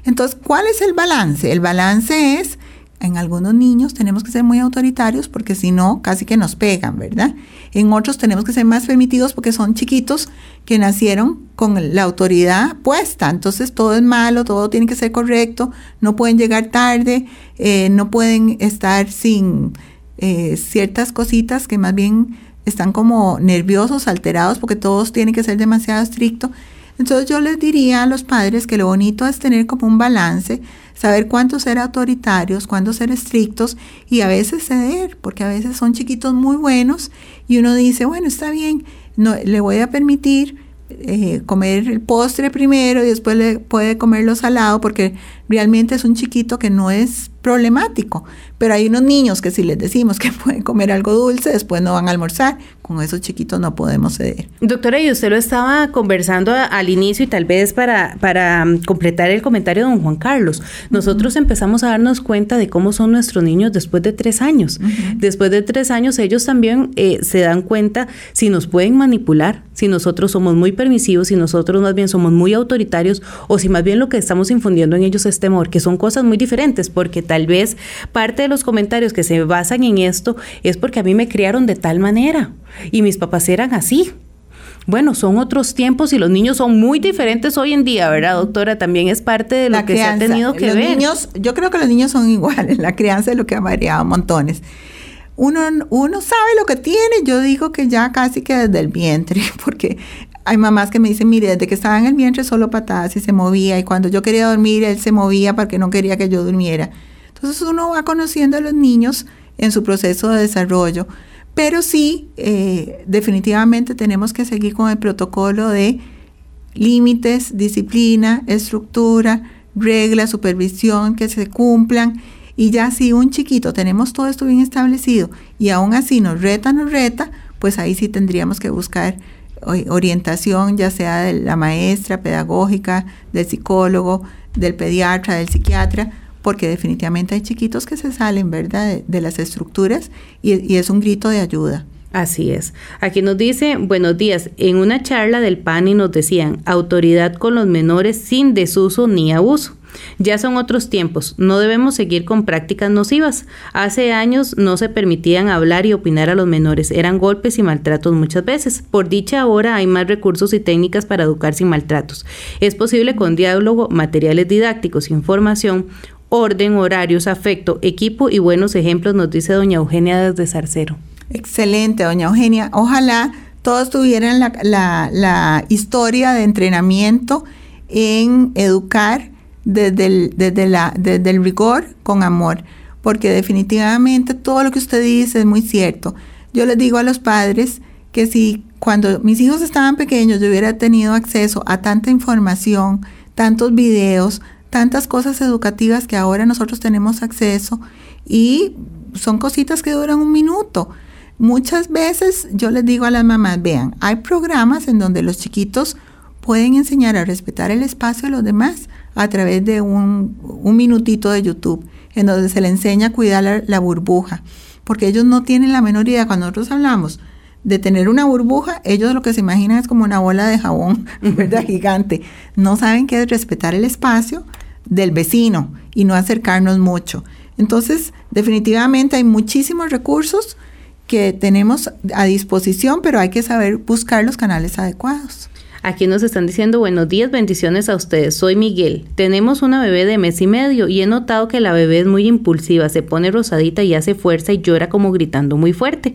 Entonces, ¿cuál es el balance? El balance es en algunos niños tenemos que ser muy autoritarios porque si no, casi que nos pegan, ¿verdad? En otros tenemos que ser más permitidos porque son chiquitos que nacieron con la autoridad puesta. Entonces todo es malo, todo tiene que ser correcto, no pueden llegar tarde, eh, no pueden estar sin eh, ciertas cositas que más bien están como nerviosos, alterados porque todos tienen que ser demasiado estrictos. Entonces yo les diría a los padres que lo bonito es tener como un balance saber cuánto ser autoritarios, cuándo ser estrictos y a veces ceder, porque a veces son chiquitos muy buenos y uno dice, bueno, está bien, no, le voy a permitir eh, comer el postre primero y después le puede comer lo salado porque realmente es un chiquito que no es problemático. Pero hay unos niños que si les decimos que *laughs* pueden comer algo dulce, después no van a almorzar. Con esos chiquitos no podemos ceder. Doctora, y usted lo estaba conversando al inicio y tal vez para, para mm, completar el comentario de don Juan Carlos. Nosotros empezamos a darnos cuenta de cómo son nuestros niños después de tres años. Después de tres años ellos también eh, se dan cuenta si nos pueden manipular, si nosotros somos muy permisivos, si nosotros más bien somos muy autoritarios o si más bien lo que estamos infundiendo en ellos es temor, que son cosas muy diferentes porque tal vez parte de los comentarios que se basan en esto es porque a mí me criaron de tal manera y mis papás eran así. Bueno, son otros tiempos y los niños son muy diferentes hoy en día, ¿verdad, doctora? También es parte de lo que se ha tenido que los ver. Niños, yo creo que los niños son iguales, la crianza es lo que ha variado montones. Uno, uno sabe lo que tiene, yo digo que ya casi que desde el vientre, *laughs* porque hay mamás que me dicen, mire, desde que estaba en el vientre solo patadas y se movía, y cuando yo quería dormir, él se movía porque no quería que yo durmiera. Entonces uno va conociendo a los niños en su proceso de desarrollo, pero sí, eh, definitivamente tenemos que seguir con el protocolo de límites, disciplina, estructura, reglas, supervisión, que se cumplan. Y ya si un chiquito tenemos todo esto bien establecido y aún así nos reta, nos reta, pues ahí sí tendríamos que buscar orientación, ya sea de la maestra pedagógica, del psicólogo, del pediatra, del psiquiatra, porque definitivamente hay chiquitos que se salen, ¿verdad?, de, las estructuras y, y es un grito de ayuda. Así es. Aquí nos dice, buenos días, en una charla del PANI nos decían, autoridad con los menores sin desuso ni abuso. Ya son otros tiempos, no debemos seguir con prácticas nocivas. Hace años no se permitían hablar y opinar a los menores, eran golpes y maltratos muchas veces. Por dicha ahora hay más recursos y técnicas para educar sin maltratos. Es posible con diálogo, materiales didácticos, información, orden, horarios, afecto, equipo y buenos ejemplos, nos dice doña Eugenia desde Zarcero. Excelente, doña Eugenia. Ojalá todos tuvieran la, historia de entrenamiento en educar desde el, desde, la, desde el rigor con amor, porque definitivamente todo lo que usted dice es muy cierto. Yo les digo a los padres que si cuando mis hijos estaban pequeños yo hubiera tenido acceso a tanta información, tantos videos, tantas cosas educativas que ahora nosotros tenemos acceso y son cositas que duran un minuto. Muchas veces yo les digo a las mamás, vean, hay programas en donde los chiquitos pueden enseñar a respetar el espacio de los demás a través de un, minutito de YouTube, en donde se le enseña a cuidar la, burbuja, porque ellos no tienen la menor idea, cuando nosotros hablamos de tener una burbuja, ellos lo que se imaginan es como una bola de jabón, *laughs* ¿verdad? Gigante. No saben qué es respetar el espacio del vecino y no acercarnos mucho. Entonces, definitivamente hay muchísimos recursos que tenemos a disposición, pero hay que saber buscar los canales adecuados. Aquí nos están diciendo buenos días, bendiciones a ustedes. Soy Miguel. Tenemos una bebé de mes y medio y he notado que la bebé es muy impulsiva, se pone rosadita y hace fuerza y llora como gritando muy fuerte.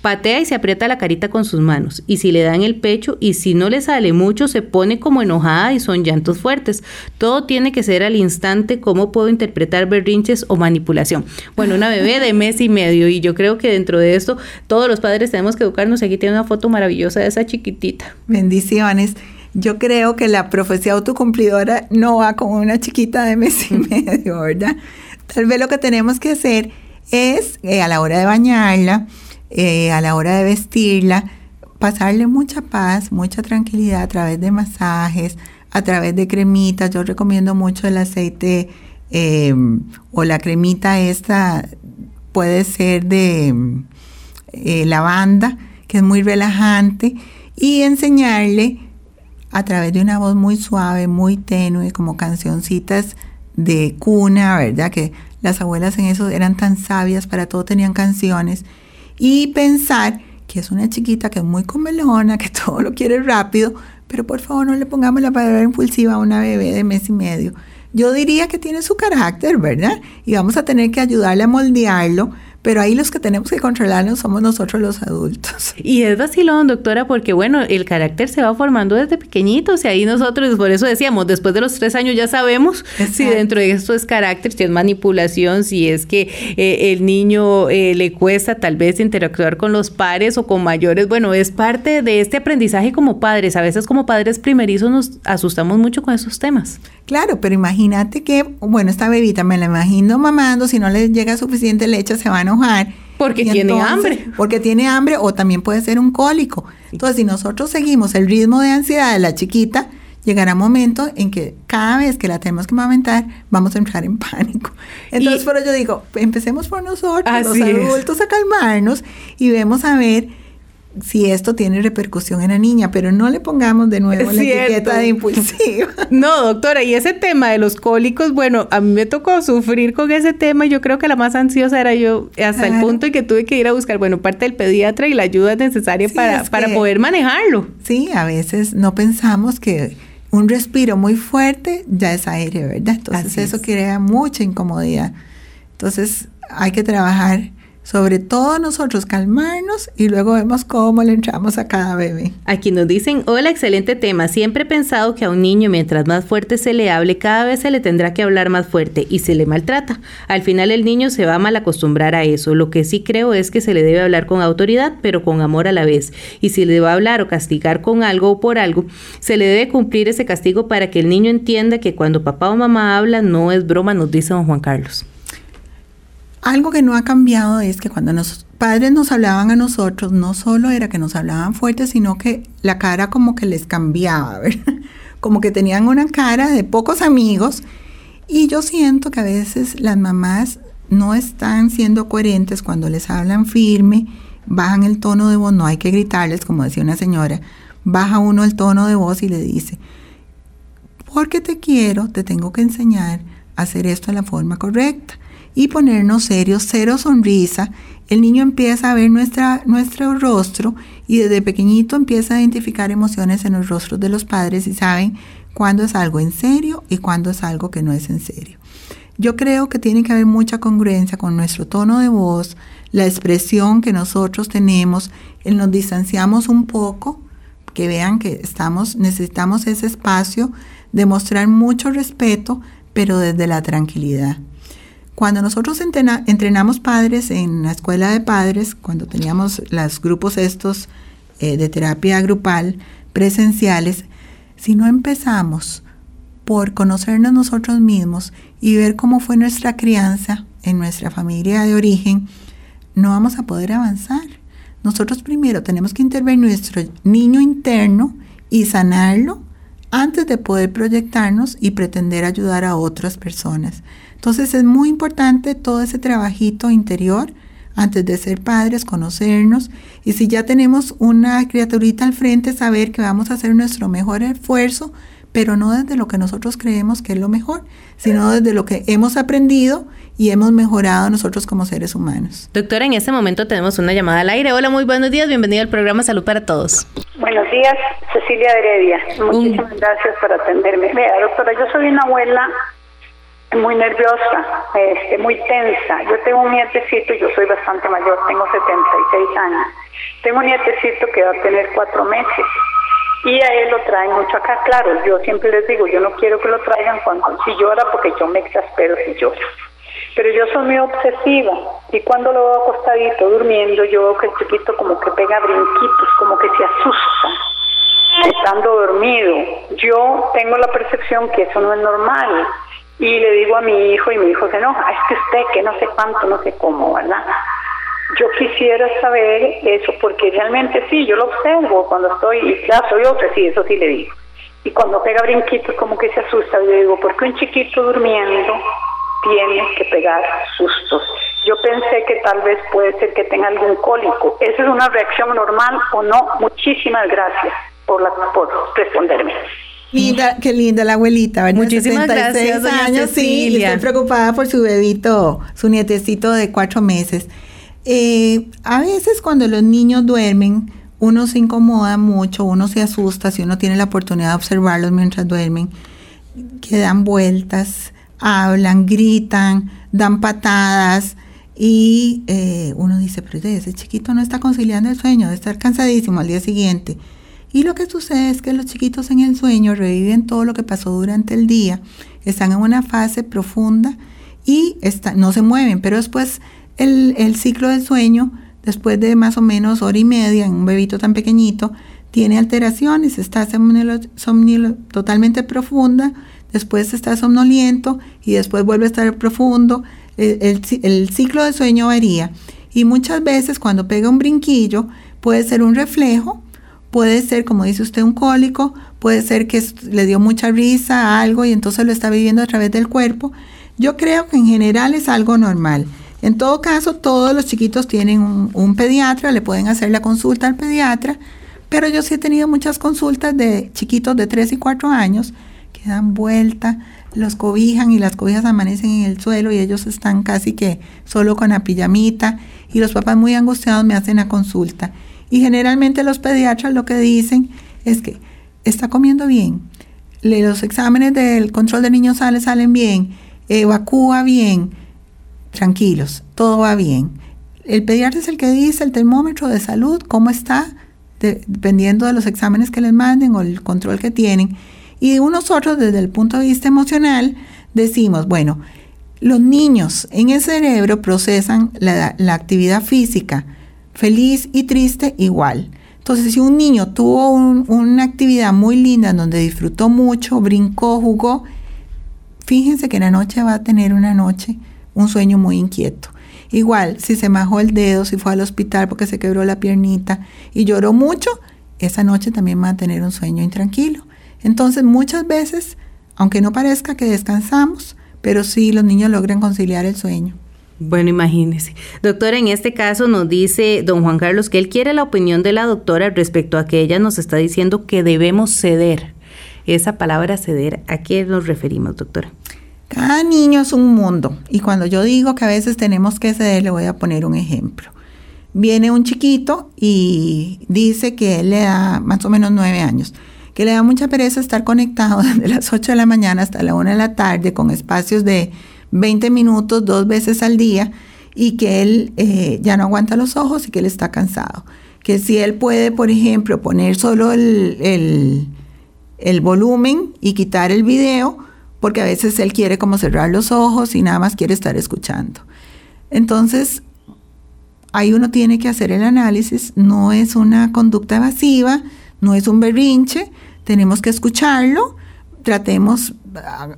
Patea y se aprieta la carita con sus manos y si le dan el pecho y si no le sale mucho se pone como enojada y son llantos fuertes. Todo tiene que ser al instante. ¿Cómo puedo interpretar berrinches o manipulación? Bueno, una bebé de mes y medio y yo creo que dentro de esto todos los padres tenemos que educarnos. Aquí tiene una foto maravillosa de esa chiquitita. Bendiciones yo creo que la profecía autocumplidora no va con una chiquita de mes y medio, ¿verdad? Tal vez lo que tenemos que hacer es, eh, a la hora de bañarla, eh, a la hora de vestirla, pasarle mucha paz, mucha tranquilidad a través de masajes, a través de cremitas. Yo recomiendo mucho el aceite eh, o la cremita esta, puede ser de lavanda, que es muy relajante, y enseñarle a través de una voz muy suave, muy tenue, como cancioncitas de cuna, ¿verdad? Que las abuelas en eso eran tan sabias, para todo tenían canciones. Y pensar que es una chiquita que es muy comelona, que *laughs* todo lo quiere rápido, pero por favor no le pongamos la palabra impulsiva a una bebé de mes y medio. Yo diría que tiene su carácter, ¿verdad? Y vamos a tener que ayudarle a moldearlo pero ahí los que tenemos que controlarnos somos nosotros los adultos. *laughs* Y es vacilón, doctora, porque bueno, el carácter se va formando desde pequeñitos y ahí nosotros, por eso decíamos, después de los tres años ya sabemos si dentro de esto es carácter, si es manipulación, si es que eh, el niño eh, le cuesta tal vez interactuar con los pares o con mayores. Bueno, es parte de este aprendizaje como padres. A veces como padres primerizos nos asustamos mucho con esos temas. Claro, pero imagínate que, bueno, esta bebita me la imagino mamando, si no le llega suficiente leche se va a enojar. Porque tiene hambre. Porque tiene hambre o también puede ser un cólico. Entonces, si nosotros seguimos el ritmo de ansiedad de la chiquita, llegará un momento en que cada vez que la tenemos que amamentar, vamos a entrar en pánico. Entonces, por yo digo, empecemos por nosotros, los adultos, a calmarnos y vemos a ver si esto tiene repercusión en la niña, pero no le pongamos de nuevo la etiqueta de impulsiva. *laughs* No, doctora, y ese tema de los cólicos, bueno, a mí me tocó sufrir con ese tema y yo creo que la más ansiosa era yo, hasta el punto en que tuve que ir a buscar, bueno, parte del pediatra y la ayuda necesaria para, para poder manejarlo. Sí, a veces no pensamos que un respiro muy fuerte ya es aire, ¿verdad? Entonces eso crea mucha incomodidad. Entonces hay que trabajar sobre todo nosotros calmarnos y luego vemos cómo le entramos a cada bebé. Aquí nos dicen, hola, excelente tema. Siempre he pensado que a un niño mientras más fuerte se le hable, cada vez se le tendrá que hablar más fuerte y se le maltrata. Al final el niño se va a mal acostumbrar a eso. Lo que sí creo es que se le debe hablar con autoridad, pero con amor a la vez. Y si le va a hablar o castigar con algo o por algo, se le debe cumplir ese castigo para que el niño entienda que cuando papá o mamá hablan no es broma, nos dice don Juan Carlos. Algo que no ha cambiado es que cuando los padres nos hablaban a nosotros, no solo era que nos hablaban fuerte, sino que la cara como que les cambiaba, *laughs* ¿verdad? Como que tenían una cara de pocos amigos. Y yo siento que a veces las mamás no están siendo coherentes cuando les hablan firme, bajan el tono de voz, no hay que gritarles, como decía una señora, baja uno el tono de voz y le dice, porque te quiero, te tengo que enseñar a hacer esto de la forma correcta y ponernos serios, cero sonrisa, el niño empieza a ver nuestra, nuestro rostro y desde pequeñito empieza a identificar emociones en los rostros de los padres y saben cuándo es algo en serio y cuándo es algo que no es en serio. Yo creo que tiene que haber mucha congruencia con nuestro tono de voz, la expresión que nosotros tenemos, nos distanciamos un poco, que vean que estamos, necesitamos ese espacio, demostrar mucho respeto, pero desde la tranquilidad. Cuando nosotros entrenamos padres en la escuela de padres, cuando teníamos los grupos estos eh, de terapia grupal presenciales, si no empezamos por conocernos nosotros mismos y ver cómo fue nuestra crianza, en nuestra familia de origen, no vamos a poder avanzar. Nosotros primero tenemos que intervenir nuestro niño interno y sanarlo antes de poder proyectarnos y pretender ayudar a otras personas. Entonces es muy importante todo ese trabajito interior antes de ser padres, conocernos y si ya tenemos una criaturita al frente, saber que vamos a hacer nuestro mejor esfuerzo, pero no desde lo que nosotros creemos que es lo mejor, sino desde lo que hemos aprendido y hemos mejorado nosotros como seres humanos. Doctora, en este momento tenemos una llamada al aire. Hola, muy buenos días, bienvenido al programa Salud para Todos. Buenos días, Cecilia Heredia. Muchísimas gracias por atenderme. Vea, doctora, yo soy una abuela muy nerviosa, este, muy tensa. Yo tengo un nietecito, yo soy bastante mayor, tengo 76 años. Tengo un nietecito que va a tener cuatro meses y a él lo traen mucho acá. Claro, yo siempre les digo, yo no quiero que lo traigan cuando si llora porque yo me exaspero si llora. Pero yo soy muy obsesiva y cuando lo veo acostadito durmiendo, yo veo que el chiquito como que pega brinquitos, como que se asusta estando dormido. Yo tengo la percepción que eso no es normal y le digo a mi hijo y mi hijo se enoja, es que usted que no sé cuánto, no sé cómo, ¿verdad? Yo quisiera saber eso porque realmente sí, yo lo observo cuando estoy, y claro, soy sí, eso sí le digo. Y cuando pega brinquitos como que se asusta, yo digo, ¿por qué un chiquito durmiendo tiene que pegar sustos? Yo pensé que tal vez puede ser que tenga algún cólico. ¿Esa es una reacción normal o no? Muchísimas gracias por, la, por responderme. Linda, qué linda la abuelita, ¿verdad? Muchísimas gracias, doña años, sí, y estoy preocupada por su bebito, su nietecito de cuatro meses. Eh, a veces cuando los niños duermen, uno se incomoda mucho, uno se asusta si uno tiene la oportunidad de observarlos mientras duermen, que dan vueltas, hablan, gritan, dan patadas y eh, uno dice, pero ese chiquito no está conciliando el sueño, de estar cansadísimo al día siguiente. Y lo que sucede es que los chiquitos en el sueño reviven todo lo que pasó durante el día, están en una fase profunda y no se mueven, pero después el, ciclo del sueño, después de más o menos hora y media en un bebito tan pequeñito, tiene alteraciones, está somnilo, totalmente profunda, después está somnoliento y después vuelve a estar profundo. El, el, ciclo del sueño varía y muchas veces cuando pega un brinquillo puede ser un reflejo Puede ser, como dice usted, un cólico, puede ser que le dio mucha risa, algo, y entonces lo está viviendo a través del cuerpo. Yo creo que en general es algo normal. En todo caso, todos los chiquitos tienen un, pediatra, le pueden hacer la consulta al pediatra, pero yo sí he tenido muchas consultas de chiquitos de 3 y 4 años que dan vuelta, los cobijan y las cobijas amanecen en el suelo y ellos están casi que solo con la pijamita y los papás muy angustiados me hacen la consulta. Y generalmente los pediatras lo que dicen es que está comiendo bien, los exámenes del control de niños salen, salen bien, evacúa bien, tranquilos, todo va bien. El pediatra es el que dice el termómetro de salud, cómo está, dependiendo de los exámenes que les manden o el control que tienen. Y nosotros desde el punto de vista emocional decimos, bueno, los niños en el cerebro procesan la, actividad física, feliz y triste igual. Entonces, si un niño tuvo una actividad muy linda donde disfrutó mucho, brincó, jugó, fíjense que en la noche va a tener una noche, un sueño muy inquieto. Igual, si se majó el dedo, si fue al hospital porque se quebró la piernita y lloró mucho, esa noche también va a tener un sueño intranquilo. Entonces, muchas veces, aunque no parezca que descansamos, pero sí los niños logran conciliar el sueño. Bueno, imagínese. Doctora, en este caso nos dice don Juan Carlos que él quiere la opinión de la doctora respecto a que ella nos está diciendo que debemos ceder. Esa palabra ceder, ¿a qué nos referimos, doctora? Cada niño es un mundo y cuando yo digo que a veces tenemos que ceder, le voy a poner un ejemplo. Viene un chiquito y dice que él le da más o menos nueve años, que le da mucha pereza estar conectado *laughs* desde las ocho de la mañana hasta la una de la tarde con espacios de 20 minutos dos veces al día y que él eh, ya no aguanta los ojos y que él está cansado. Que si él puede, por ejemplo, poner solo el, el volumen y quitar el video, porque a veces él quiere como cerrar los ojos y nada más quiere estar escuchando. Entonces, ahí uno tiene que hacer el análisis, no es una conducta evasiva, no es un berrinche, tenemos que escucharlo, tratemos,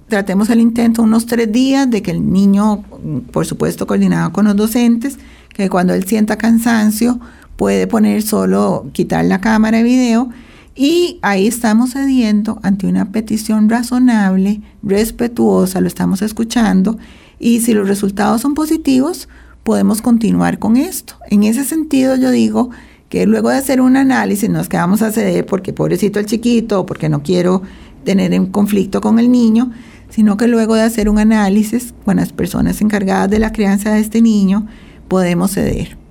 tratemos el intento unos tres días de que el niño, por supuesto coordinado con los docentes, que cuando él sienta cansancio puede poner solo, quitar la cámara de video y ahí estamos cediendo ante una petición razonable, respetuosa, lo estamos escuchando y si los resultados son positivos, podemos continuar con esto. En ese sentido yo digo que luego de hacer un análisis no es que vamos a ceder porque pobrecito el chiquito o porque no quiero tener un conflicto con el niño, sino que luego de hacer un análisis con las personas encargadas de la crianza de este niño, podemos ceder.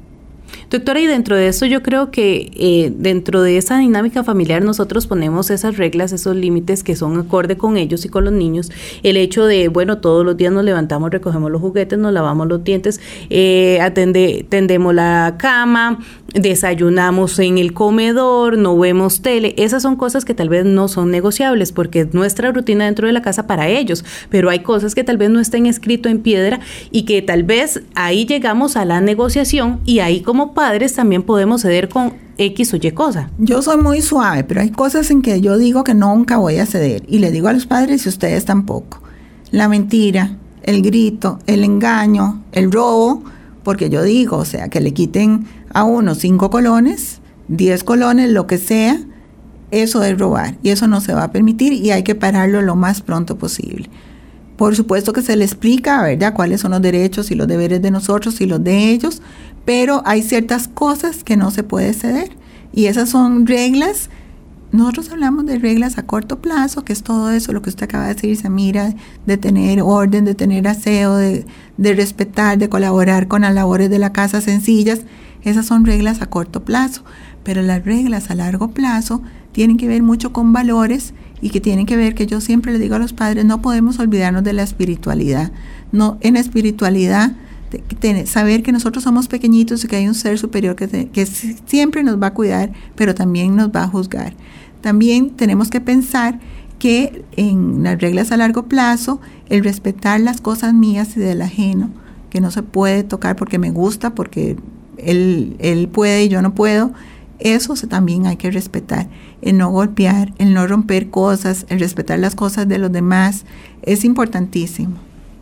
Doctora, y dentro de eso yo creo que eh, dentro de esa dinámica familiar nosotros ponemos esas reglas, esos límites que son acorde con ellos y con los niños. El hecho de, bueno, todos los días nos levantamos, recogemos los juguetes, nos lavamos los dientes, eh, atende, tendemos la cama, desayunamos en el comedor, no vemos tele. Esas son cosas que tal vez no son negociables porque es nuestra rutina dentro de la casa para ellos, pero hay cosas que tal vez no estén escrito en piedra y que tal vez ahí llegamos a la negociación y ahí como padres también podemos ceder con X o Y cosa. Yo soy muy suave, pero hay cosas en que yo digo que nunca voy a ceder. Y le digo a los padres y ustedes tampoco. La mentira, el grito, el engaño, el robo, porque yo digo, o sea, que le quiten a uno cinco colones, diez colones, lo que sea, eso es robar. Y eso no se va a permitir y hay que pararlo lo más pronto posible. Por supuesto que se le explica, ¿verdad?, cuáles son los derechos y los deberes de nosotros y los de ellos, pero hay ciertas cosas que no se puede ceder y esas son reglas. Nosotros hablamos de reglas a corto plazo, que es todo eso, lo que usted acaba de decir, Samira, de tener orden, de tener aseo, de, de respetar, de colaborar con las labores de la casa sencillas. Esas son reglas a corto plazo, pero las reglas a largo plazo tienen que ver mucho con valores y que tienen que ver que yo siempre le digo a los padres, no podemos olvidarnos de la espiritualidad. No, en espiritualidad saber que nosotros somos pequeñitos y que hay un ser superior que, que siempre nos va a cuidar, pero también nos va a juzgar. También tenemos que pensar que en las reglas a largo plazo, el respetar las cosas mías y del ajeno, que no se puede tocar porque me gusta, porque él, él puede y yo no puedo, eso también hay que respetar. El no golpear, el no romper cosas, el respetar las cosas de los demás, es importantísimo.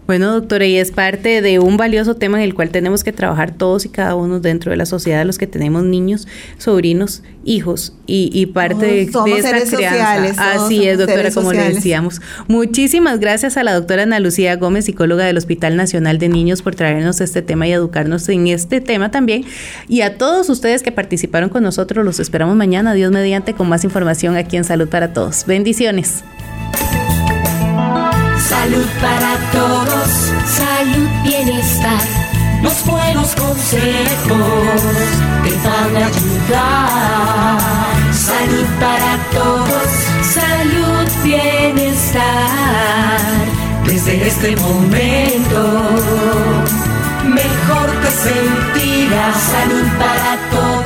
Bueno, doctora, y es parte de un valioso tema en el cual tenemos que trabajar todos y cada uno dentro de la sociedad, los que tenemos niños, sobrinos, hijos y, parte de, esa crianza. Así es, doctora, como le decíamos. Muchísimas gracias a la doctora Ana Lucía Gómez, psicóloga del Hospital Nacional de Niños, por traernos este tema y educarnos en este tema también. Y a todos ustedes que participaron con nosotros, los esperamos mañana, Dios mediante, con más información aquí en Salud para Todos. Bendiciones. Salud para todos, salud, bienestar. Los buenos consejos te van a ayudar. Salud para todos, salud, bienestar. Desde este momento, mejor te sentirás. Salud para todos